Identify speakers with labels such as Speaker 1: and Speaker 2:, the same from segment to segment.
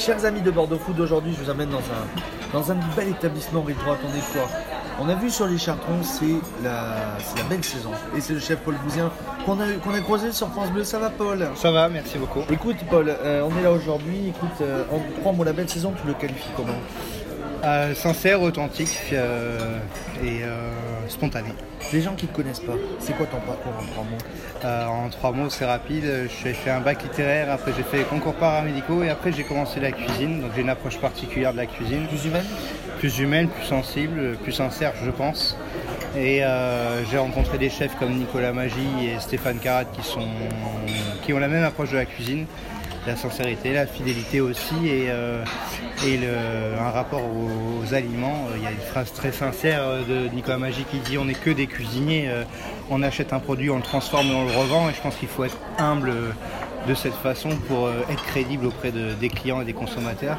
Speaker 1: Chers amis de Bordeaux Food, aujourd'hui je vous amène dans un, dans un bel établissement droite en quoi On a vu sur les chartrons, c'est la, c'est la belle saison. Et c'est le chef Paul Bouzien qu'on a, qu'on a croisé sur France Bleu. Ça va Paul?
Speaker 2: Ça va, merci beaucoup.
Speaker 1: Écoute Paul, euh, on est là aujourd'hui. Écoute, euh, en trois mots, la belle saison, tu le qualifies comment?
Speaker 2: Euh, sincère, authentique euh, et euh, spontané.
Speaker 1: Les gens qui ne te connaissent pas, c'est quoi ton parcours en trois mots?
Speaker 2: En trois mots, c'est rapide. J'ai fait un bac littéraire, après j'ai fait les concours paramédicaux et après j'ai commencé la cuisine. Donc j'ai une approche particulière de la cuisine,
Speaker 1: Plus humaine?
Speaker 2: Plus humaine, plus sensible, plus sincère, je pense. Et j'ai rencontré des chefs comme Nicolas Magie et Stéphane Carat qui, sont, qui ont la même approche de la cuisine. La sincérité, la fidélité aussi et, euh, un rapport aux, aliments. Il y a une phrase très sincère euh, de Nicolas Magie qui dit on n'est que des cuisiniers, euh, on achète un produit, on le transforme et on le revend et je pense qu'il faut être humble de cette façon pour être crédible auprès de- des clients et des consommateurs.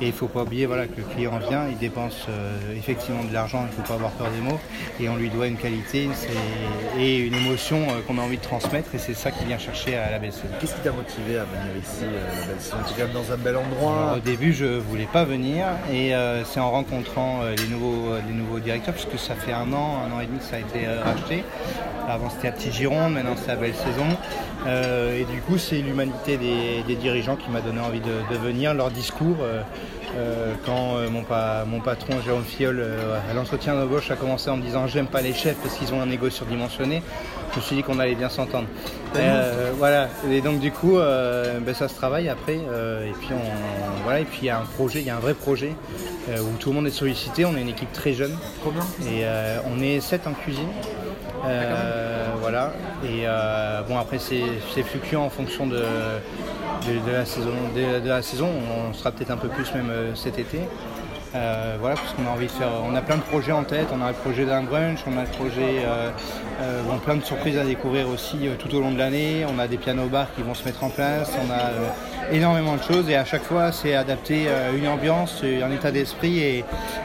Speaker 2: Et il ne faut pas oublier voilà, que le client vient, il dépense euh, effectivement de l'argent, il ne faut pas avoir peur des mots, et on lui doit une qualité et une émotion euh, qu'on a envie de transmettre, et c'est ça qu'il vient chercher à la BC.
Speaker 1: Qu'est-ce qui t'a motivé à venir ici euh, la belle saison Tu es quand même dans un bel
Speaker 2: Alors,
Speaker 1: endroit.
Speaker 2: au début, je voulais pas venir et euh, c'est en rencontrant euh, les, nouveaux, euh, les nouveaux directeurs, puisque ça fait un an, un an et demi que ça a été racheté. Avant c'était à Petit Gironde, maintenant c'est à Belle Saison. Euh, et du coup, c'est l'humanité des, des dirigeants qui m'a donné envie de, de venir, leur discours. Euh, quand euh, mon, pa- mon patron Jérôme Fiol euh, à l'entretien d'embauche a commencé en me disant j'aime pas les chefs parce qu'ils ont un ego surdimensionné, je me suis dit qu'on allait bien s'entendre. Voilà, et donc du coup ben, ça se travaille après et puis on, voilà et puis il y a un projet, il y a un vrai projet où tout le monde est sollicité, on est une équipe très jeune
Speaker 1: Combien
Speaker 2: et on est 7 en cuisine. Euh, voilà. Et bon après c'est fluctuant en fonction de, de, de la saison. De, de la saison. On sera peut-être un peu plus même euh, cet été. Euh, voilà, parce qu'on a envie de faire. On a plein de projets en tête. On a le projet d'un brunch, on a le projet, euh, euh, bon, plein de surprises à découvrir aussi tout au long de l'année. On a des pianos bars qui vont se mettre en place. On a énormément de choses et à chaque fois c'est adapter euh, une ambiance, un état d'esprit et,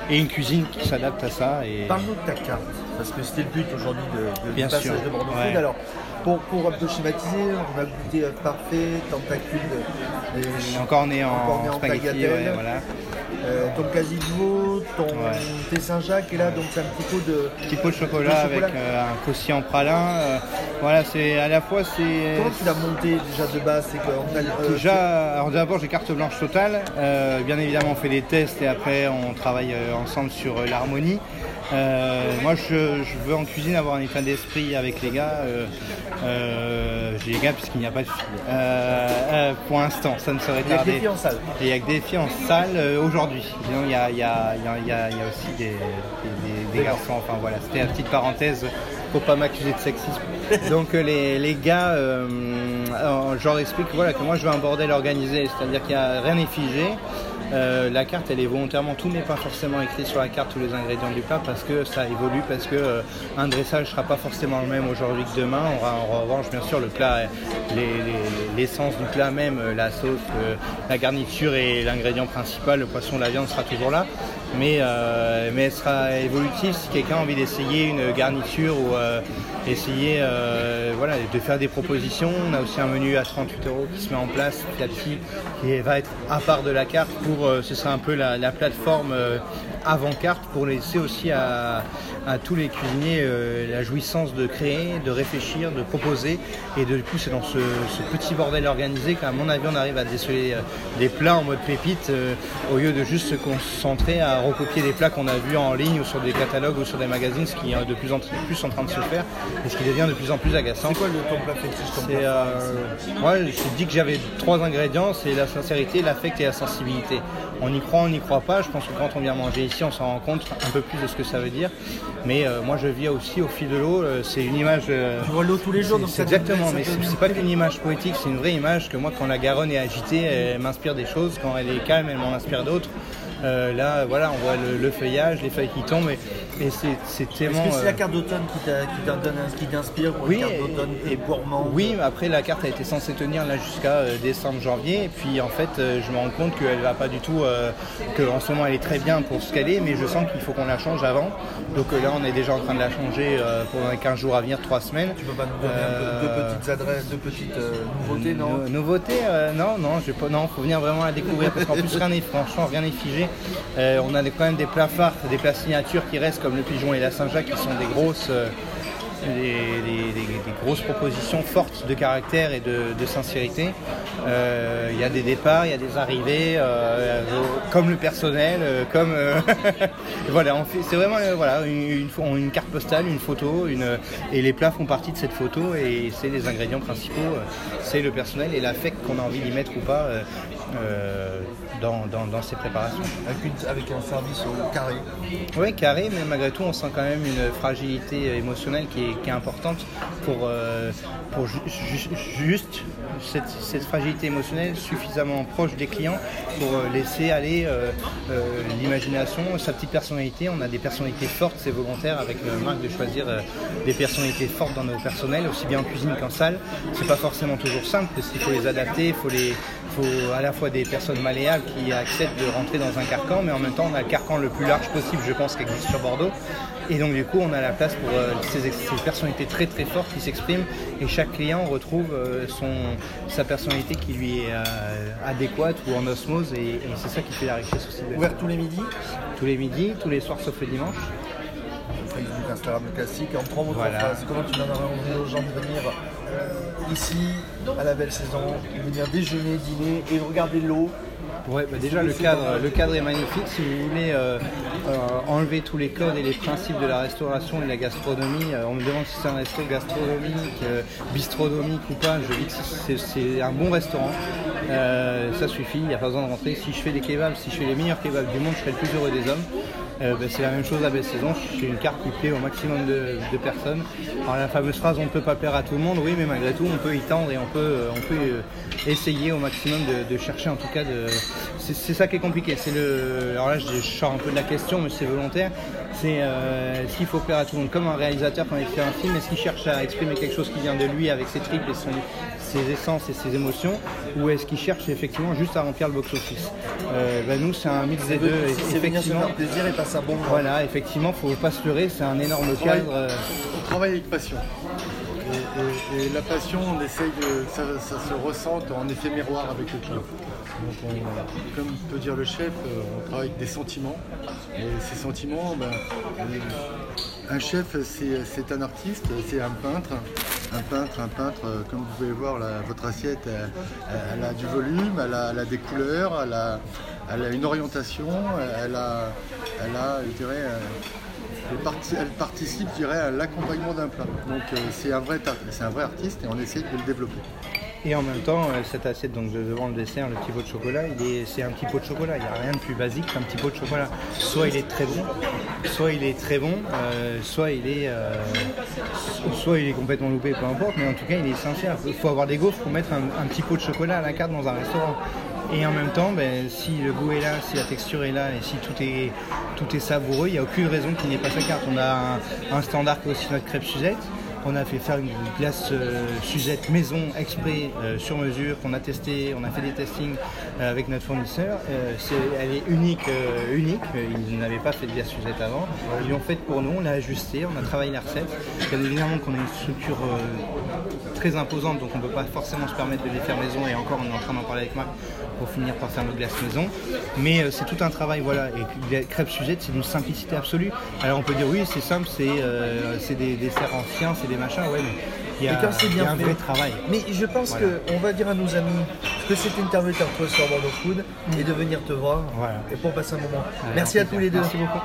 Speaker 2: et une cuisine qui s'adapte à ça. Et...
Speaker 1: Parle-nous de ta carte, parce que c'était le but aujourd'hui de, de,
Speaker 2: Bien
Speaker 1: passage
Speaker 2: sûr,
Speaker 1: de Bordeaux
Speaker 2: ouais.
Speaker 1: Alors, pour, pour un peu schématiser, on a goûté euh, parfait, tentacule, euh,
Speaker 2: Et encore né en,
Speaker 1: Encore né en
Speaker 2: spaghetti, ouais, voilà.
Speaker 1: euh, ton quasi-veau, ton
Speaker 2: Ouais.
Speaker 1: thé Saint-Jacques, et là, donc c'est un petit pot de.
Speaker 2: Petit pot de chocolat,
Speaker 1: de
Speaker 2: avec euh, un croustillant pralin. euh, voilà, c'est à la fois c'est
Speaker 1: Comment tu l'as monté déjà de base C'est
Speaker 2: déjà. Alors d'abord j'ai carte blanche totale. Bien évidemment on fait des tests et après on travaille ensemble sur l'harmonie. Euh, moi je, je veux en cuisine avoir un état d'esprit avec les gars. Euh, euh, j'ai les gars puisqu'il n'y a pas de filles. Euh, euh, pour l'instant, ça ne serait
Speaker 1: Il y a que des
Speaker 2: tardé.
Speaker 1: filles en salle.
Speaker 2: Il n'y a que des filles en salle euh, aujourd'hui. Sinon, il y a, il y a- il y a- il y a- aussi des, des- des- des garçons. Enfin voilà, c'était la petite parenthèse. Faut pas m'accuser de sexisme. Donc euh, les, les gars, euh, je leur explique voilà, que moi je veux un bordel organisé, c'est-à-dire qu'il n'y a rien n'est figé. Euh, la carte elle est volontairement, tout n'est pas forcément écrit sur la carte tous les ingrédients du plat parce que ça évolue, parce que euh, un dressage sera pas forcément le même aujourd'hui que demain. On aura en revanche bien sûr le plat, les- les- l'essence du plat même, euh, la sauce, la garniture et l'ingrédient principal, le poisson, la viande sera toujours là. Mais, euh, mais elle sera évolutive si quelqu'un a envie d'essayer une garniture ou euh, essayer euh, voilà, de faire des propositions. On a aussi un menu à 38 euros qui se met en place petit à petit, qui va être à part de la carte pour, euh, ce sera un peu la, la plateforme euh, avant carte pour laisser aussi à, à tous les cuisiniers euh, la jouissance de créer, de réfléchir, de proposer. Et de, du coup, c'est dans ce, ce petit bordel organisé qu'à mon avis, on arrive à déceler euh, des plats en mode pépite euh, au lieu de juste se concentrer à recopier des plats qu'on a vus en ligne ou sur des catalogues ou sur des magazines, ce qui est de plus en plus en train de se faire et ce qui devient de plus en plus agaçant.
Speaker 1: C'est quoi le ton plat fétiche
Speaker 2: moi, je dis que j'avais trois ingrédients, c'est la sincérité, l'affect et la sensibilité. On y croit, on n'y croit pas. Je pense que quand on vient manger ici, on s'en rend compte un peu plus de ce que ça veut dire. Mais euh, moi, je vis aussi au fil de l'eau. euh, c'est une image. euh,
Speaker 1: Tu vois l'eau tous les jours, donc ça
Speaker 2: exactement,
Speaker 1: ça
Speaker 2: mais c'est pas qu'une image poétique, c'est une vraie image que moi, quand la Garonne est agitée, elle m'inspire des choses. Quand elle est calme, elle m'en inspire d'autres. Euh, là, voilà, on voit le, le feuillage, les feuilles qui tombent, et, et c'est c'est
Speaker 1: Est-ce
Speaker 2: tellement.
Speaker 1: que c'est la
Speaker 2: euh,
Speaker 1: carte d'automne qui t'inspire ou
Speaker 2: oui,
Speaker 1: une carte d'automne
Speaker 2: et,
Speaker 1: gourmand
Speaker 2: oui, mais après la carte a été censée tenir là jusqu'à euh, décembre, janvier, et puis en fait euh, je me rends compte qu'elle va pas du tout, euh, qu'en ce moment elle est très bien pour ce qu'elle calée, mais je sens qu'il faut qu'on la change avant. Donc là, on est déjà en train de la changer euh, pour les 15 jours à venir, 3 semaines.
Speaker 1: Tu peux pas nous donner un peu- deux petites adresses, deux petites euh, nouveautés, non?
Speaker 2: Nou- Nouveauté, euh, non, non, je vais pas, non, faut venir vraiment la découvrir parce qu'en plus rien n'est franchement rien n'est figé. Euh, on a quand même des plats phares, des plats signatures qui restent comme le pigeon et la Saint-Jacques qui sont des grosses, euh, des, des- des- des grosses propositions fortes de caractère et de, de sincérité. Euh, Il y a des départs, il y a des arrivées, euh, comme le personnel, euh, comme euh, voilà, c'est vraiment euh, voilà une, une, une carte postale, une photo, une, et les plats font partie de cette photo et c'est les ingrédients principaux, euh, c'est le personnel et l'affect qu'on a envie d'y mettre ou pas euh, euh, dans, dans, dans ces préparations.
Speaker 1: avec, une- avec un service au carré.
Speaker 2: Oui, carré, mais malgré tout, on sent quand même une fragilité euh, émotionnelle qui est, qui est importante pour, euh, pour ju- ju- juste cette, cette fragilité émotionnelle suffisamment proche des clients pour euh, laisser aller euh, l'imagination, sa petite personnalité. On a des personnalités fortes, c'est volontaire avec le marque de choisir des personnalités fortes dans nos personnels, aussi bien en cuisine qu'en salle. C'est pas forcément toujours simple parce qu'il faut les adapter, il faut les faut à la fois des personnes malléables qui acceptent de rentrer dans un carcan, mais en même temps on a le carcan le plus large possible, je pense, qui existe sur Bordeaux. Et donc du coup on a la place pour euh, ces, personnalités très très fortes qui s'expriment et chaque client retrouve euh, son, sa personnalité qui lui est euh, adéquate ou en osmose et, et c'est ça qui fait la richesse aussi.
Speaker 1: Ouvert tous les midis?
Speaker 2: Tous les midis, tous les soirs sauf le dimanche.
Speaker 1: Facebook, Instagram classique. En trois mots,
Speaker 2: Voilà.
Speaker 1: comment tu donnerais envie aux gens de venir ici, à la belle saison, venir déjeuner, dîner et regarder l'eau
Speaker 2: Ouais, bah déjà le cadre, le cadre est magnifique. Si vous voulez euh, euh, enlever tous les codes et les principes de la restauration et de la gastronomie, euh, on me demande si c'est un resto gastronomique, bistronomique ou pas. Je dis que c'est un bon restaurant. Euh, ça suffit, il n'y a pas besoin de rentrer. Si je fais des kebabs, si je fais les meilleurs kebabs du monde, je serai le plus heureux des hommes. Euh, bah, c'est la même chose à belle saison. J'ai une carte qui plaît au maximum de, personnes. Alors la fameuse phrase on ne peut pas plaire à tout le monde, oui, mais malgré tout on peut y tendre et on peut, euh, on peut essayer au maximum de, chercher en tout cas de. C'est ça qui est compliqué. C'est le. Alors là je sors un peu de la question, mais c'est volontaire. C'est euh, est-ce qu'il faut plaire à tout le monde Comme un réalisateur quand il fait un film, est-ce qu'il cherche à exprimer quelque chose qui vient de lui avec ses tripes et son, ses essences et ses émotions, ou est-ce qu'il cherche effectivement juste à remplir le box-office Euh, bah, Nous c'est un mix des deux.
Speaker 1: C'est venir se faire plaisir et passer un bon moment.
Speaker 2: Voilà, effectivement, faut pas se leurrer, c'est un énorme cadre. euh,
Speaker 3: On travaille avec passion. Et, la passion, on essaye de. Ça, se ressente en effet miroir avec le client. Donc, on- comme peut dire le chef, euh, on travaille avec des sentiments. Et ces sentiments, ben, euh, un chef, c'est un artiste, c'est un peintre. Un peintre, un peintre, euh, comme vous pouvez voir, votre assiette, elle, a du volume, elle a, des couleurs, elle a, une orientation, elle a, elle a je dirais, elle, parti- elle participe, je à l'accompagnement d'un plat. Donc euh, c'est un, vrai un vrai artiste et on essaye de le développer.
Speaker 2: Et en même temps, euh, cette assiette donc de- devant le dessert, le petit pot de chocolat, c'est un petit pot de chocolat. Il n'y a rien de plus basique qu'un petit pot de chocolat. Soit il est très bon, soit il est très bon, euh, soit il est, soit il est complètement loupé, peu importe. Mais en tout cas, il est essentiel. Il faut avoir des gaufres pour mettre un petit pot de chocolat à la carte dans un restaurant. Et en même temps, ben, si le goût est là, si la texture est là et si tout est, tout est savoureux, il n'y a aucune raison qu'il n'y ait pas sa carte. On a un, standard qui est aussi notre crêpe Suzette. On a fait faire une glace euh, Suzette maison exprès euh, sur mesure qu'on a testé, on a fait des testings euh, avec notre fournisseur. Elle est unique, unique. Ils n'avaient pas fait de glace Suzette avant. Ils l'ont faite pour nous, on l'a ajustée, on a travaillé la recette. Évidemment qu'on a une structure très imposante, donc on ne peut pas forcément se permettre de les faire maison. Et encore, on est en train d'en parler avec Marc pour finir par faire nos glaces maison. Mais euh, c'est tout un travail, voilà. Et puis, la crêpe Suzette, c'est d'une simplicité absolue. Alors on peut dire oui, c'est simple, c'est euh, c'est des desserts anciens, c'est des machins, ouais, mais il y a,
Speaker 1: c'est
Speaker 2: il y un
Speaker 1: fait.
Speaker 2: vrai travail.
Speaker 1: Mais je pense
Speaker 2: Voilà.
Speaker 1: qu'on va dire à nos amis que cette interview est retrouver sur Bordeaux Food et de venir te voir
Speaker 2: Voilà.
Speaker 1: et pour passer un moment. Merci à tous les deux.
Speaker 2: Merci beaucoup.